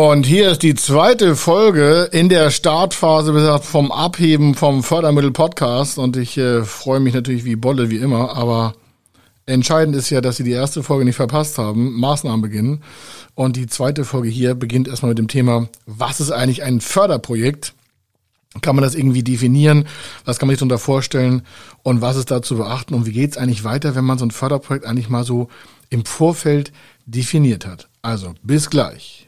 Und hier ist die zweite Folge in der Startphase gesagt, vom Abheben vom Fördermittel Podcast. Und ich äh, freue mich natürlich wie Bolle, wie immer. Aber entscheidend ist ja, dass Sie die erste Folge nicht verpasst haben. Maßnahmen beginnen. Und die zweite Folge hier beginnt erstmal mit dem Thema, was ist eigentlich ein Förderprojekt? Kann man das irgendwie definieren? Was kann man sich darunter vorstellen? Und was ist da zu beachten? Und wie geht es eigentlich weiter, wenn man so ein Förderprojekt eigentlich mal so im Vorfeld definiert hat? Also, bis gleich.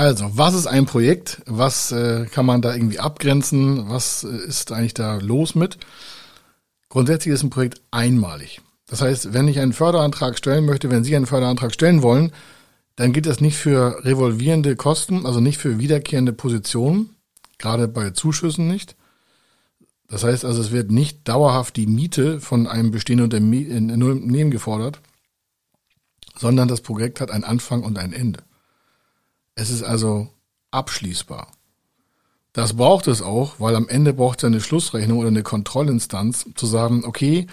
Also, was ist ein Projekt? Was äh, kann man da irgendwie abgrenzen? Was äh, ist eigentlich da los mit? Grundsätzlich ist ein Projekt einmalig. Das heißt, wenn ich einen Förderantrag stellen möchte, wenn Sie einen Förderantrag stellen wollen, dann geht das nicht für revolvierende Kosten, also nicht für wiederkehrende Positionen, gerade bei Zuschüssen nicht. Das heißt also, es wird nicht dauerhaft die Miete von einem bestehenden Unternehmen gefordert, sondern das Projekt hat einen Anfang und ein Ende. Es ist also abschließbar. Das braucht es auch, weil am Ende braucht es eine Schlussrechnung oder eine Kontrollinstanz, zu sagen, okay,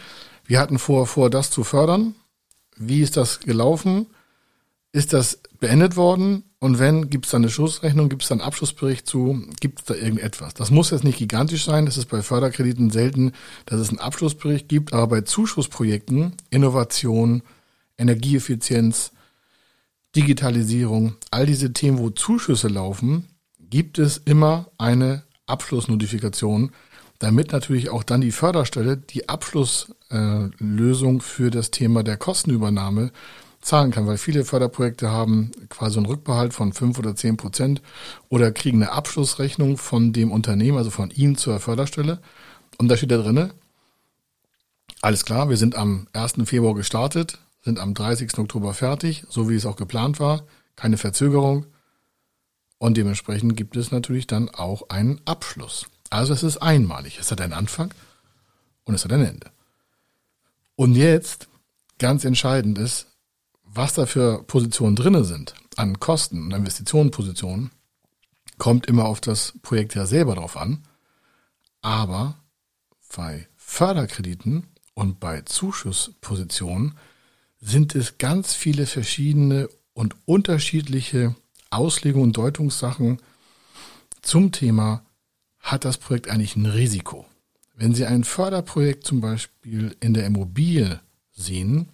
wir hatten vor, vor, das zu fördern. Wie ist das gelaufen? Ist das beendet worden? Und wenn, gibt es da eine Schlussrechnung, gibt es da einen Abschlussbericht zu, gibt es da irgendetwas? Das muss jetzt nicht gigantisch sein, das ist bei Förderkrediten selten, dass es einen Abschlussbericht gibt, aber bei Zuschussprojekten, Innovation, Energieeffizienz, Digitalisierung, all diese Themen, wo Zuschüsse laufen, gibt es immer eine Abschlussnotifikation, damit natürlich auch dann die Förderstelle die Abschlusslösung äh, für das Thema der Kostenübernahme zahlen kann, weil viele Förderprojekte haben quasi einen Rückbehalt von fünf oder zehn Prozent oder kriegen eine Abschlussrechnung von dem Unternehmen, also von Ihnen zur Förderstelle. Und da steht da drinne, alles klar, wir sind am 1. Februar gestartet, sind am 30. Oktober fertig, so wie es auch geplant war, keine Verzögerung. Und dementsprechend gibt es natürlich dann auch einen Abschluss. Also es ist einmalig. Es hat einen Anfang und es hat ein Ende. Und jetzt, ganz entscheidend ist, was da für Positionen drinne sind, an Kosten und Investitionenpositionen, kommt immer auf das Projekt ja selber drauf an. Aber bei Förderkrediten und bei Zuschusspositionen sind es ganz viele verschiedene und unterschiedliche Auslegungen und Deutungssachen zum Thema, hat das Projekt eigentlich ein Risiko? Wenn Sie ein Förderprojekt zum Beispiel in der Immobilie sehen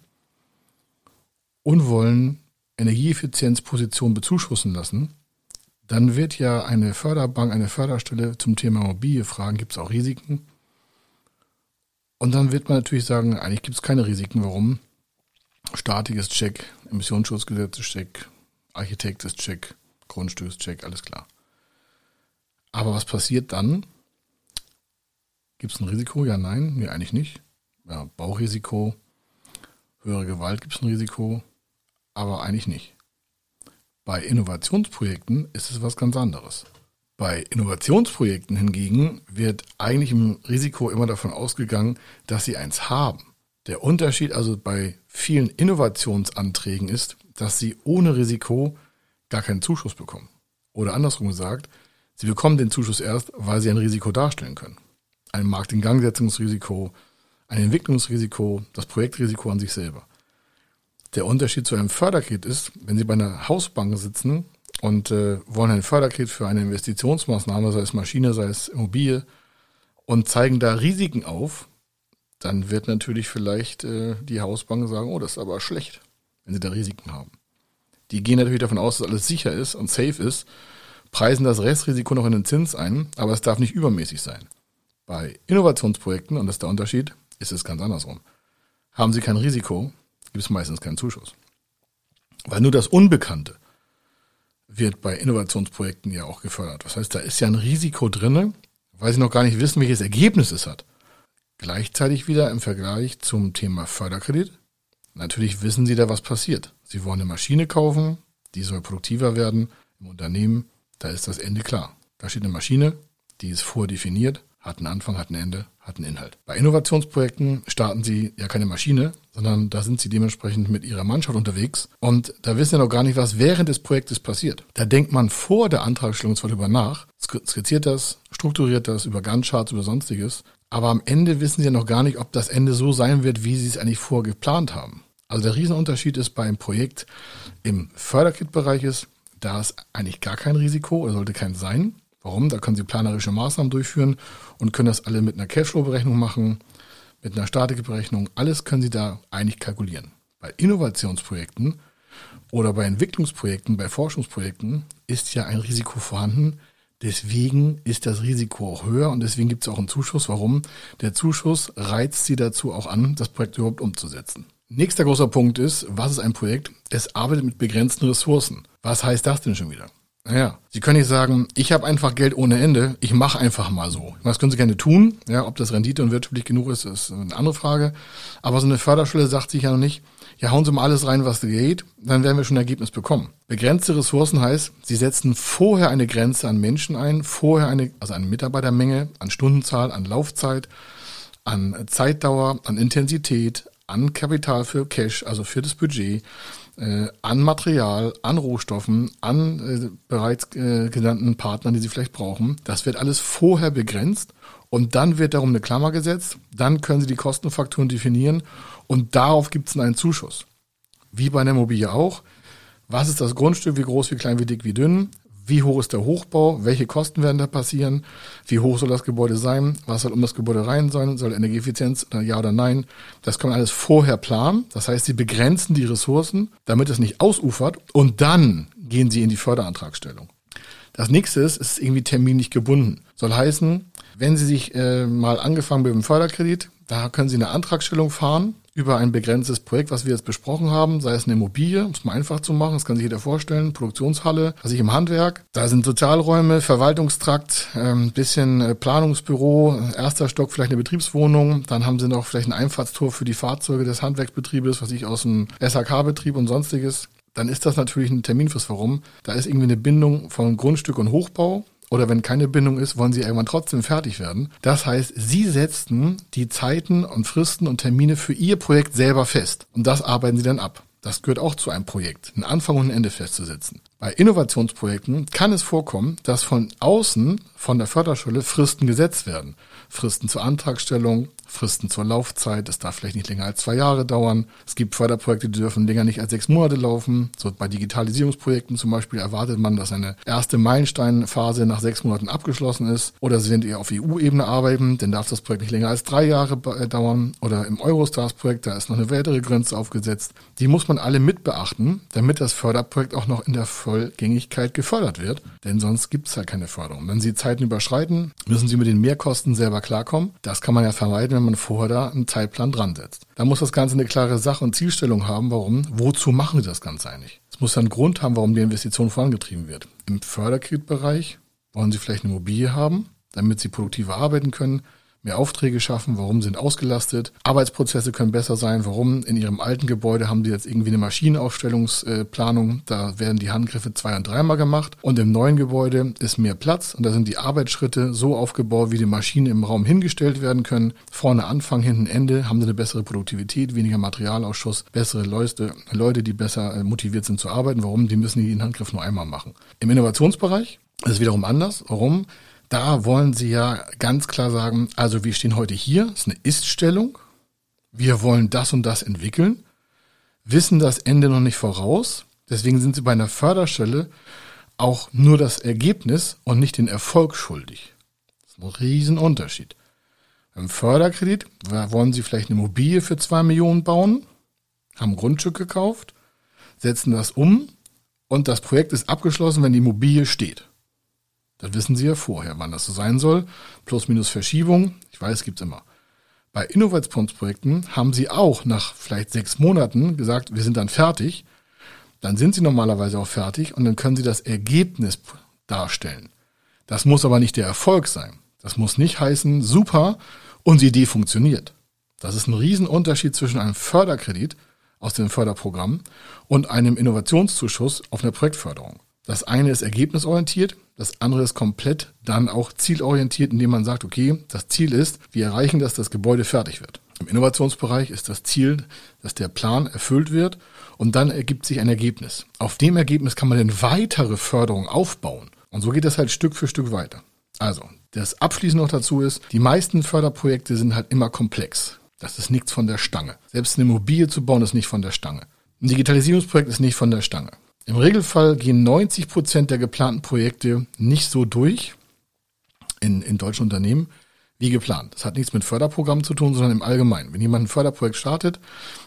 und wollen Energieeffizienzposition bezuschussen lassen, dann wird ja eine Förderbank, eine Förderstelle zum Thema Immobilie fragen, gibt es auch Risiken? Und dann wird man natürlich sagen, eigentlich gibt es keine Risiken. Warum? Statik ist check, Emissionsschutzgesetz ist check, Architekt ist check, Grundstück ist check, alles klar. Aber was passiert dann? Gibt es ein Risiko? Ja, nein, nee, eigentlich nicht. Ja, Baurisiko, höhere Gewalt gibt es ein Risiko, aber eigentlich nicht. Bei Innovationsprojekten ist es was ganz anderes. Bei Innovationsprojekten hingegen wird eigentlich im Risiko immer davon ausgegangen, dass sie eins haben. Der Unterschied also bei vielen Innovationsanträgen ist, dass sie ohne Risiko gar keinen Zuschuss bekommen. Oder andersrum gesagt, sie bekommen den Zuschuss erst, weil sie ein Risiko darstellen können. Ein Marktingangsetzungsrisiko, ein Entwicklungsrisiko, das Projektrisiko an sich selber. Der Unterschied zu einem Förderkredit ist, wenn Sie bei einer Hausbank sitzen und äh, wollen ein Förderkredit für eine Investitionsmaßnahme, sei es Maschine, sei es Immobilie, und zeigen da Risiken auf, dann wird natürlich vielleicht äh, die Hausbank sagen, oh, das ist aber schlecht, wenn sie da Risiken haben. Die gehen natürlich davon aus, dass alles sicher ist und safe ist, preisen das Restrisiko noch in den Zins ein, aber es darf nicht übermäßig sein. Bei Innovationsprojekten, und das ist der Unterschied, ist es ganz andersrum. Haben Sie kein Risiko, gibt es meistens keinen Zuschuss. Weil nur das Unbekannte wird bei Innovationsprojekten ja auch gefördert. Das heißt, da ist ja ein Risiko drinne, weil Sie noch gar nicht wissen, welches Ergebnis es hat. Gleichzeitig wieder im Vergleich zum Thema Förderkredit. Natürlich wissen Sie da, was passiert. Sie wollen eine Maschine kaufen, die soll produktiver werden im Unternehmen. Da ist das Ende klar. Da steht eine Maschine, die ist vordefiniert, hat einen Anfang, hat ein Ende, hat einen Inhalt. Bei Innovationsprojekten starten Sie ja keine Maschine, sondern da sind Sie dementsprechend mit Ihrer Mannschaft unterwegs und da wissen Sie noch gar nicht, was während des Projektes passiert. Da denkt man vor der Antragstellung zwar drüber nach, skizziert das, strukturiert das über Gantt-Charts, über sonstiges, aber am Ende wissen Sie ja noch gar nicht, ob das Ende so sein wird, wie Sie es eigentlich vorgeplant haben. Also der Riesenunterschied ist beim Projekt im Förderkit-Bereich ist, da ist eigentlich gar kein Risiko oder sollte kein sein. Warum? Da können Sie planerische Maßnahmen durchführen und können das alle mit einer Cashflow-Berechnung machen, mit einer Statikberechnung. Alles können Sie da eigentlich kalkulieren. Bei Innovationsprojekten oder bei Entwicklungsprojekten, bei Forschungsprojekten ist ja ein Risiko vorhanden. Deswegen ist das Risiko auch höher und deswegen gibt es auch einen Zuschuss. Warum? Der Zuschuss reizt Sie dazu auch an, das Projekt überhaupt umzusetzen. Nächster großer Punkt ist, was ist ein Projekt? Es arbeitet mit begrenzten Ressourcen. Was heißt das denn schon wieder? Naja, Sie können nicht sagen, ich habe einfach Geld ohne Ende, ich mache einfach mal so. Das können Sie gerne tun. Ja, ob das Rendite und wirtschaftlich genug ist, ist eine andere Frage. Aber so eine Förderstelle sagt sich ja noch nicht, ja, hauen Sie mal alles rein, was geht, dann werden wir schon ein Ergebnis bekommen. Begrenzte Ressourcen heißt, Sie setzen vorher eine Grenze an Menschen ein, vorher eine, also eine Mitarbeitermenge, an Stundenzahl, an Laufzeit, an Zeitdauer, an Intensität, an Kapital für Cash, also für das Budget äh, an Material, an Rohstoffen, an äh, bereits äh, genannten Partnern, die sie vielleicht brauchen. Das wird alles vorher begrenzt und dann wird darum eine Klammer gesetzt. Dann können sie die Kostenfaktoren definieren und darauf gibt es einen Zuschuss. Wie bei einer Immobilie auch. Was ist das Grundstück? Wie groß, wie klein, wie dick, wie dünn? Wie hoch ist der Hochbau, welche Kosten werden da passieren, wie hoch soll das Gebäude sein, was soll um das Gebäude rein sein, soll Energieeffizienz, ja oder nein. Das kann man alles vorher planen. Das heißt, sie begrenzen die Ressourcen, damit es nicht ausufert und dann gehen sie in die Förderantragstellung. Das nächste ist, es ist irgendwie terminlich gebunden. Soll heißen, wenn Sie sich äh, mal angefangen mit dem Förderkredit, da können Sie eine Antragstellung fahren über ein begrenztes Projekt, was wir jetzt besprochen haben, sei es eine Immobilie, um es mal einfach zu machen, das kann sich jeder vorstellen, Produktionshalle, also ich im Handwerk. Da sind Sozialräume, Verwaltungstrakt, ähm, bisschen äh, Planungsbüro, erster Stock vielleicht eine Betriebswohnung, dann haben sie noch vielleicht ein Einfahrtstor für die Fahrzeuge des Handwerksbetriebes, was ich aus dem SHK-Betrieb und sonstiges. Dann ist das natürlich ein Terminfrist. Warum? Da ist irgendwie eine Bindung von Grundstück und Hochbau oder wenn keine Bindung ist, wollen sie irgendwann trotzdem fertig werden. Das heißt, sie setzten die Zeiten und Fristen und Termine für ihr Projekt selber fest. Und das arbeiten sie dann ab. Das gehört auch zu einem Projekt, einen Anfang und ein Ende festzusetzen. Bei Innovationsprojekten kann es vorkommen, dass von außen, von der Förderschule, Fristen gesetzt werden. Fristen zur Antragstellung, Fristen zur Laufzeit. Es darf vielleicht nicht länger als zwei Jahre dauern. Es gibt Förderprojekte, die dürfen länger nicht als sechs Monate laufen. So bei Digitalisierungsprojekten zum Beispiel erwartet man, dass eine erste Meilensteinphase nach sechs Monaten abgeschlossen ist. Oder sie sind eher auf EU-Ebene arbeiten, dann darf das Projekt nicht länger als drei Jahre äh, dauern. Oder im Eurostars-Projekt, da ist noch eine weitere Grenze aufgesetzt. Die muss man alle mit beachten, damit das Förderprojekt auch noch in der Vollgängigkeit gefördert wird. Denn sonst gibt es ja keine Förderung. Wenn Sie Zeiten überschreiten, müssen Sie mit den Mehrkosten selber klarkommen. Das kann man ja vermeiden, wenn man vorher da einen Zeitplan dran setzt. Da muss das Ganze eine klare Sache und Zielstellung haben, warum, wozu machen Sie das Ganze eigentlich? Es muss einen Grund haben, warum die Investition vorangetrieben wird. Im Förderkreditbereich wollen Sie vielleicht eine Immobilie haben, damit Sie produktiver arbeiten können mehr Aufträge schaffen, warum sind ausgelastet, Arbeitsprozesse können besser sein, warum in ihrem alten Gebäude haben die jetzt irgendwie eine Maschinenaufstellungsplanung, da werden die Handgriffe zwei- und dreimal gemacht und im neuen Gebäude ist mehr Platz und da sind die Arbeitsschritte so aufgebaut, wie die Maschinen im Raum hingestellt werden können. Vorne Anfang, hinten Ende, haben sie eine bessere Produktivität, weniger Materialausschuss, bessere Leute, Leute, die besser äh, motiviert sind zu arbeiten. Warum? Die müssen den Handgriff nur einmal machen. Im Innovationsbereich ist es wiederum anders. Warum? Da wollen Sie ja ganz klar sagen, also wir stehen heute hier, ist eine Ist-Stellung. Wir wollen das und das entwickeln, wissen das Ende noch nicht voraus. Deswegen sind Sie bei einer Förderstelle auch nur das Ergebnis und nicht den Erfolg schuldig. Das ist ein Riesenunterschied. Beim Förderkredit wollen Sie vielleicht eine Immobilie für zwei Millionen bauen, haben Grundstück gekauft, setzen das um und das Projekt ist abgeschlossen, wenn die Immobilie steht. Das wissen Sie ja vorher, wann das so sein soll. Plus, minus Verschiebung. Ich weiß, gibt's immer. Bei Innovationsprojekten haben Sie auch nach vielleicht sechs Monaten gesagt, wir sind dann fertig. Dann sind Sie normalerweise auch fertig und dann können Sie das Ergebnis darstellen. Das muss aber nicht der Erfolg sein. Das muss nicht heißen, super, unsere Idee funktioniert. Das ist ein Riesenunterschied zwischen einem Förderkredit aus dem Förderprogramm und einem Innovationszuschuss auf eine Projektförderung. Das eine ist ergebnisorientiert, das andere ist komplett dann auch zielorientiert, indem man sagt, okay, das Ziel ist, wir erreichen, dass das Gebäude fertig wird. Im Innovationsbereich ist das Ziel, dass der Plan erfüllt wird und dann ergibt sich ein Ergebnis. Auf dem Ergebnis kann man dann weitere Förderung aufbauen. Und so geht das halt Stück für Stück weiter. Also, das Abschließende noch dazu ist, die meisten Förderprojekte sind halt immer komplex. Das ist nichts von der Stange. Selbst eine Immobilie zu bauen ist nicht von der Stange. Ein Digitalisierungsprojekt ist nicht von der Stange. Im Regelfall gehen 90 Prozent der geplanten Projekte nicht so durch in, in deutschen Unternehmen wie geplant. Das hat nichts mit Förderprogrammen zu tun, sondern im Allgemeinen. Wenn jemand ein Förderprojekt startet,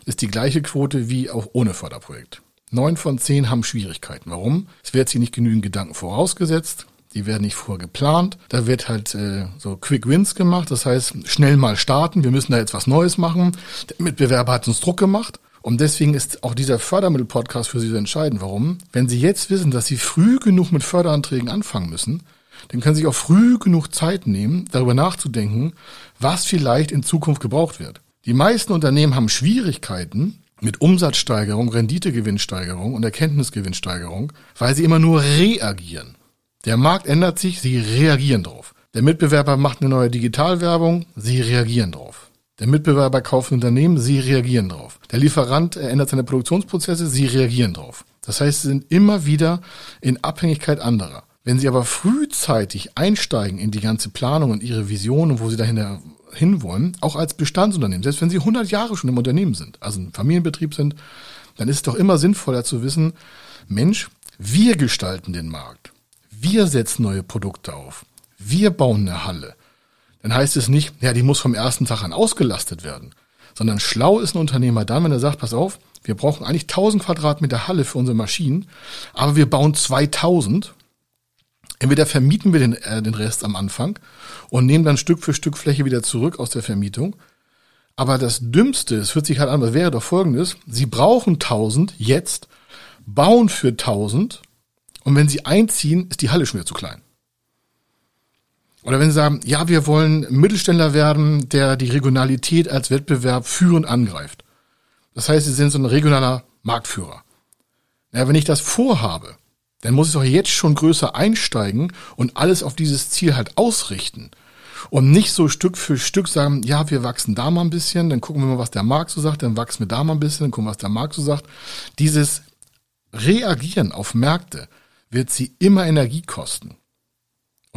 ist die gleiche Quote wie auch ohne Förderprojekt. Neun von zehn haben Schwierigkeiten. Warum? Es wird sich nicht genügend Gedanken vorausgesetzt. Die werden nicht vorher geplant. Da wird halt äh, so Quick Wins gemacht. Das heißt, schnell mal starten. Wir müssen da jetzt was Neues machen. Der Mitbewerber hat uns Druck gemacht. Und deswegen ist auch dieser Fördermittel-Podcast für Sie so entscheidend. Warum? Wenn Sie jetzt wissen, dass Sie früh genug mit Förderanträgen anfangen müssen, dann können Sie sich auch früh genug Zeit nehmen, darüber nachzudenken, was vielleicht in Zukunft gebraucht wird. Die meisten Unternehmen haben Schwierigkeiten mit Umsatzsteigerung, Renditegewinnsteigerung und Erkenntnisgewinnsteigerung, weil sie immer nur reagieren. Der Markt ändert sich, sie reagieren drauf. Der Mitbewerber macht eine neue Digitalwerbung, sie reagieren drauf. Der Mitbewerber kauft ein Unternehmen, sie reagieren drauf. Der Lieferant ändert seine Produktionsprozesse, sie reagieren drauf. Das heißt, sie sind immer wieder in Abhängigkeit anderer. Wenn sie aber frühzeitig einsteigen in die ganze Planung und ihre Vision und wo sie dahinter hinwollen, auch als Bestandsunternehmen, selbst wenn sie 100 Jahre schon im Unternehmen sind, also ein Familienbetrieb sind, dann ist es doch immer sinnvoller zu wissen, Mensch, wir gestalten den Markt. Wir setzen neue Produkte auf. Wir bauen eine Halle dann heißt es nicht, ja, die muss vom ersten Tag an ausgelastet werden, sondern schlau ist ein Unternehmer dann, wenn er sagt, pass auf, wir brauchen eigentlich 1000 Quadratmeter Halle für unsere Maschinen, aber wir bauen 2000. Entweder vermieten wir den, äh, den Rest am Anfang und nehmen dann Stück für Stück Fläche wieder zurück aus der Vermietung. Aber das Dümmste, es hört sich halt an, was wäre doch folgendes, Sie brauchen 1000 jetzt, bauen für 1000 und wenn Sie einziehen, ist die Halle schon wieder zu klein. Oder wenn Sie sagen, ja, wir wollen Mittelständler werden, der die Regionalität als Wettbewerb führend angreift. Das heißt, Sie sind so ein regionaler Marktführer. Ja, wenn ich das vorhabe, dann muss ich doch jetzt schon größer einsteigen und alles auf dieses Ziel halt ausrichten. Und nicht so Stück für Stück sagen, ja, wir wachsen da mal ein bisschen, dann gucken wir mal, was der Markt so sagt, dann wachsen wir da mal ein bisschen, dann gucken, was der Markt so sagt. Dieses Reagieren auf Märkte wird sie immer Energie kosten.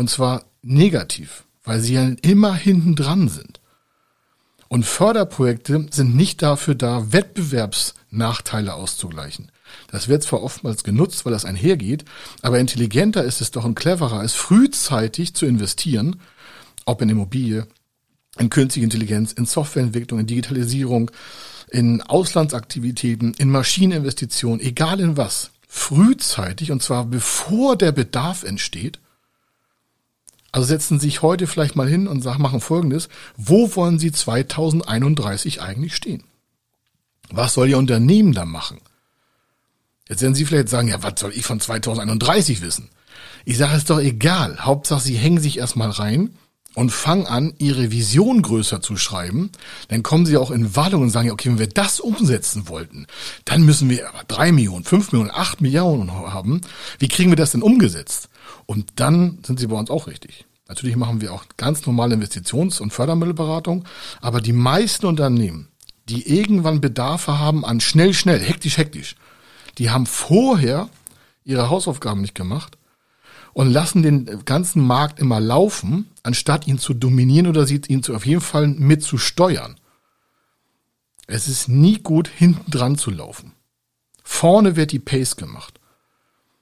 Und zwar negativ, weil sie ja immer hinten dran sind. Und Förderprojekte sind nicht dafür da, Wettbewerbsnachteile auszugleichen. Das wird zwar oftmals genutzt, weil das einhergeht, aber intelligenter ist es doch und cleverer, es frühzeitig zu investieren, ob in Immobilie, in künstliche Intelligenz, in Softwareentwicklung, in Digitalisierung, in Auslandsaktivitäten, in Maschineninvestitionen, egal in was, frühzeitig und zwar bevor der Bedarf entsteht also setzen Sie sich heute vielleicht mal hin und machen Folgendes. Wo wollen Sie 2031 eigentlich stehen? Was soll Ihr Unternehmen da machen? Jetzt werden Sie vielleicht sagen, ja, was soll ich von 2031 wissen? Ich sage, es doch egal. Hauptsache, Sie hängen sich erstmal rein und fangen an, Ihre Vision größer zu schreiben. Dann kommen Sie auch in Wallung und sagen, okay, wenn wir das umsetzen wollten, dann müssen wir aber drei Millionen, fünf Millionen, acht Millionen haben. Wie kriegen wir das denn umgesetzt? Und dann sind sie bei uns auch richtig. Natürlich machen wir auch ganz normale Investitions- und Fördermittelberatung, aber die meisten Unternehmen, die irgendwann Bedarfe haben an schnell, schnell, hektisch, hektisch, die haben vorher ihre Hausaufgaben nicht gemacht und lassen den ganzen Markt immer laufen, anstatt ihn zu dominieren oder ihn zu, auf jeden Fall mit zu steuern. Es ist nie gut, hinten dran zu laufen. Vorne wird die Pace gemacht.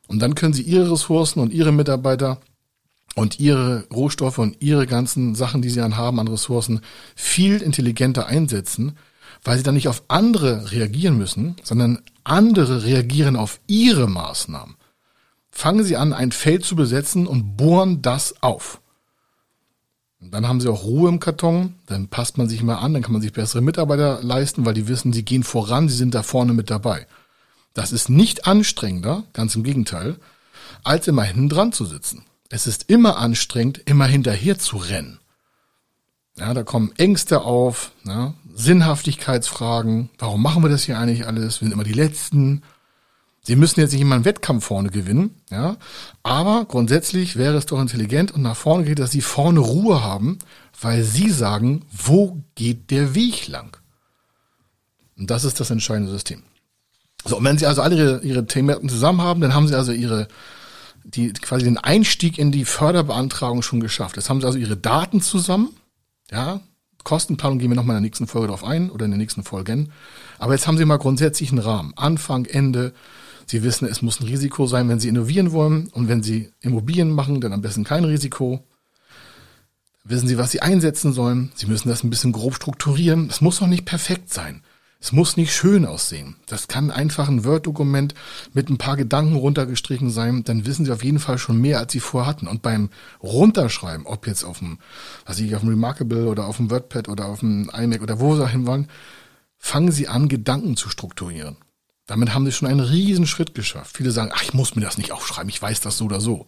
Und dann können Sie Ihre Ressourcen und Ihre Mitarbeiter und Ihre Rohstoffe und Ihre ganzen Sachen, die Sie dann haben an Ressourcen, viel intelligenter einsetzen, weil Sie dann nicht auf andere reagieren müssen, sondern andere reagieren auf Ihre Maßnahmen. Fangen Sie an, ein Feld zu besetzen und bohren das auf. Und dann haben Sie auch Ruhe im Karton, dann passt man sich mal an, dann kann man sich bessere Mitarbeiter leisten, weil die wissen, sie gehen voran, sie sind da vorne mit dabei. Das ist nicht anstrengender, ganz im Gegenteil, als immer hinten dran zu sitzen. Es ist immer anstrengend, immer hinterher zu rennen. Ja, da kommen Ängste auf, ja, Sinnhaftigkeitsfragen. Warum machen wir das hier eigentlich alles? Wir sind immer die Letzten. Sie müssen jetzt nicht immer einen Wettkampf vorne gewinnen, ja. Aber grundsätzlich wäre es doch intelligent und nach vorne geht, dass Sie vorne Ruhe haben, weil Sie sagen, wo geht der Weg lang? Und das ist das entscheidende System. So, und wenn Sie also alle Ihre, Ihre Themen zusammen haben, dann haben Sie also Ihre, die, quasi den Einstieg in die Förderbeantragung schon geschafft. Jetzt haben Sie also Ihre Daten zusammen, ja, Kostenplanung gehen wir nochmal in der nächsten Folge drauf ein oder in den nächsten Folgen. Aber jetzt haben Sie mal grundsätzlich einen Rahmen. Anfang, Ende. Sie wissen, es muss ein Risiko sein, wenn Sie innovieren wollen. Und wenn Sie Immobilien machen, dann am besten kein Risiko. Wissen Sie, was Sie einsetzen sollen. Sie müssen das ein bisschen grob strukturieren. Es muss noch nicht perfekt sein. Es muss nicht schön aussehen. Das kann einfach ein Word-Dokument mit ein paar Gedanken runtergestrichen sein. Dann wissen Sie auf jeden Fall schon mehr, als Sie vorhatten. Und beim Runterschreiben, ob jetzt auf dem, was ich auf dem Remarkable oder auf dem WordPad oder auf dem iMac oder wo Sie hin wollen, fangen Sie an, Gedanken zu strukturieren. Damit haben Sie schon einen riesen Schritt geschafft. Viele sagen, ach, ich muss mir das nicht aufschreiben, ich weiß das so oder so.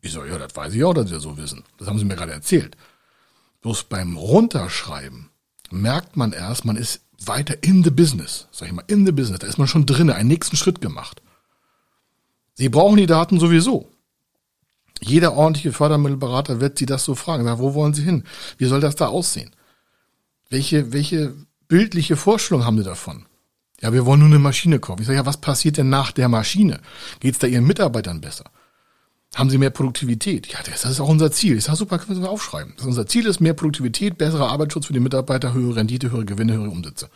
Ich so, ja, das weiß ich auch, dass Sie das so wissen. Das haben Sie mir gerade erzählt. Bloß beim Runterschreiben merkt man erst, man ist weiter in the business, sag ich mal, in the business, da ist man schon drin, einen nächsten Schritt gemacht. Sie brauchen die Daten sowieso. Jeder ordentliche Fördermittelberater wird Sie das so fragen. Na, wo wollen Sie hin? Wie soll das da aussehen? Welche, welche bildliche Vorstellung haben Sie davon? Ja, wir wollen nur eine Maschine kaufen. Ich sage, ja, was passiert denn nach der Maschine? Geht es da Ihren Mitarbeitern besser? Haben sie mehr Produktivität? Ja, das ist auch unser Ziel. Ich sage, super, können wir aufschreiben. unser Ziel ist mehr Produktivität, besserer Arbeitsschutz für die Mitarbeiter, höhere Rendite, höhere Gewinne, höhere Umsätze.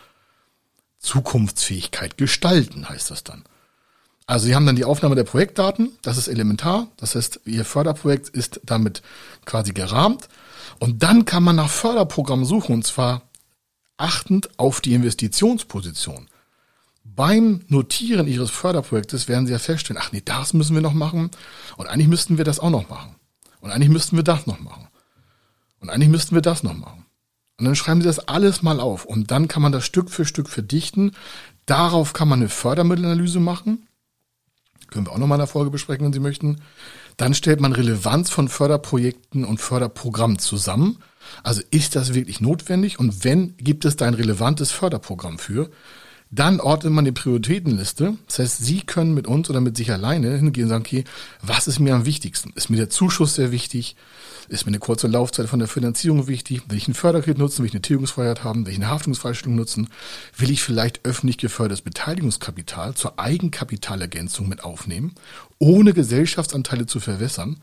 Zukunftsfähigkeit gestalten heißt das dann. Also Sie haben dann die Aufnahme der Projektdaten, das ist elementar. Das heißt, Ihr Förderprojekt ist damit quasi gerahmt. Und dann kann man nach Förderprogrammen suchen, und zwar achtend auf die Investitionsposition beim Notieren Ihres Förderprojektes werden Sie ja feststellen, ach nee, das müssen wir noch machen und eigentlich müssten wir das auch noch machen. Und eigentlich müssten wir das noch machen. Und eigentlich müssten wir das noch machen. Und dann schreiben Sie das alles mal auf und dann kann man das Stück für Stück verdichten. Darauf kann man eine Fördermittelanalyse machen. Können wir auch noch mal in der Folge besprechen, wenn Sie möchten. Dann stellt man Relevanz von Förderprojekten und Förderprogrammen zusammen. Also ist das wirklich notwendig? Und wenn, gibt es da ein relevantes Förderprogramm für? Dann ordnet man die Prioritätenliste. Das heißt, Sie können mit uns oder mit sich alleine hingehen und sagen, okay, was ist mir am wichtigsten? Ist mir der Zuschuss sehr wichtig? Ist mir eine kurze Laufzeit von der Finanzierung wichtig? Will ich einen Förderkredit nutzen? Will ich eine Tilgungsfreiheit haben? Will ich eine Haftungsfreistellung nutzen? Will ich vielleicht öffentlich gefördertes Beteiligungskapital zur Eigenkapitalergänzung mit aufnehmen, ohne Gesellschaftsanteile zu verwässern,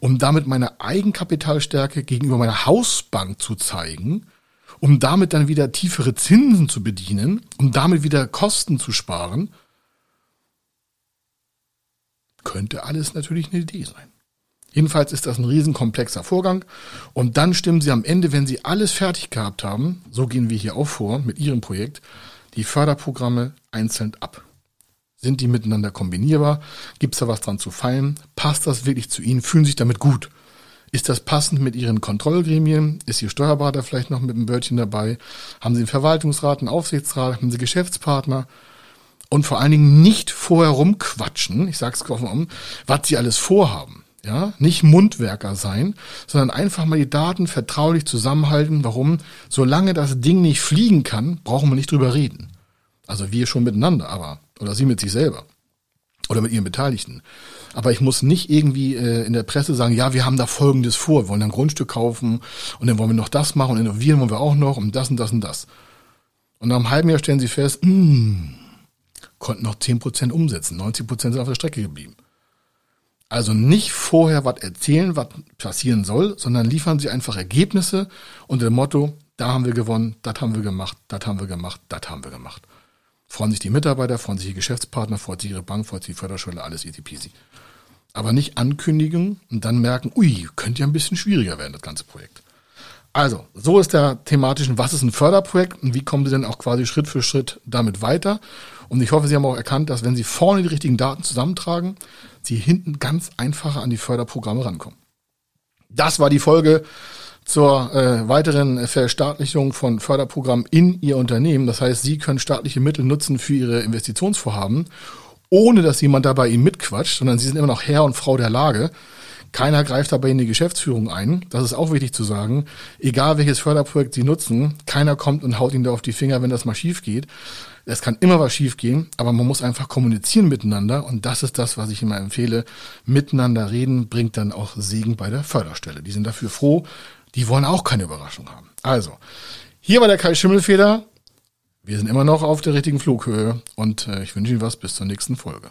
um damit meine Eigenkapitalstärke gegenüber meiner Hausbank zu zeigen um damit dann wieder tiefere Zinsen zu bedienen, um damit wieder Kosten zu sparen, könnte alles natürlich eine Idee sein. Jedenfalls ist das ein riesenkomplexer Vorgang. Und dann stimmen Sie am Ende, wenn Sie alles fertig gehabt haben, so gehen wir hier auch vor mit Ihrem Projekt, die Förderprogramme einzeln ab. Sind die miteinander kombinierbar? Gibt es da was dran zu feilen? Passt das wirklich zu Ihnen? Fühlen Sie sich damit gut? Ist das passend mit Ihren Kontrollgremien? Ist Ihr Steuerberater vielleicht noch mit einem Wörtchen dabei? Haben Sie einen Verwaltungsrat, einen Aufsichtsrat? Haben Sie Geschäftspartner? Und vor allen Dingen nicht vorher rumquatschen, ich sag's offen um, was Sie alles vorhaben. Ja, nicht Mundwerker sein, sondern einfach mal die Daten vertraulich zusammenhalten. Warum? Solange das Ding nicht fliegen kann, brauchen wir nicht drüber reden. Also wir schon miteinander, aber, oder Sie mit sich selber. Oder mit Ihren Beteiligten. Aber ich muss nicht irgendwie äh, in der Presse sagen, ja, wir haben da Folgendes vor, wir wollen ein Grundstück kaufen und dann wollen wir noch das machen und innovieren wollen wir auch noch und das und das und das. Und nach einem halben Jahr stellen sie fest, mh, hm, konnten noch zehn Prozent umsetzen, 90 Prozent sind auf der Strecke geblieben. Also nicht vorher was erzählen, was passieren soll, sondern liefern sie einfach Ergebnisse unter dem Motto, da haben wir gewonnen, das haben wir gemacht, das haben wir gemacht, das haben wir gemacht. Freuen sich die Mitarbeiter, freuen sich die Geschäftspartner, freut sich ihre Bank, freut sich die Förderschule, alles easy peasy. Aber nicht ankündigen und dann merken, ui, könnte ja ein bisschen schwieriger werden, das ganze Projekt. Also, so ist der thematischen, was ist ein Förderprojekt und wie kommen Sie denn auch quasi Schritt für Schritt damit weiter? Und ich hoffe, Sie haben auch erkannt, dass wenn Sie vorne die richtigen Daten zusammentragen, Sie hinten ganz einfacher an die Förderprogramme rankommen. Das war die Folge zur äh, weiteren Verstaatlichung von Förderprogrammen in Ihr Unternehmen. Das heißt, Sie können staatliche Mittel nutzen für Ihre Investitionsvorhaben, ohne dass jemand dabei Ihnen mitquatscht, sondern Sie sind immer noch Herr und Frau der Lage. Keiner greift dabei in die Geschäftsführung ein. Das ist auch wichtig zu sagen. Egal welches Förderprojekt Sie nutzen, keiner kommt und haut Ihnen da auf die Finger, wenn das mal schief geht. Es kann immer was schief gehen, aber man muss einfach kommunizieren miteinander und das ist das, was ich immer empfehle. Miteinander reden bringt dann auch Segen bei der Förderstelle. Die sind dafür froh, die wollen auch keine Überraschung haben. Also, hier war der Kai Schimmelfeder. Wir sind immer noch auf der richtigen Flughöhe und äh, ich wünsche Ihnen was bis zur nächsten Folge.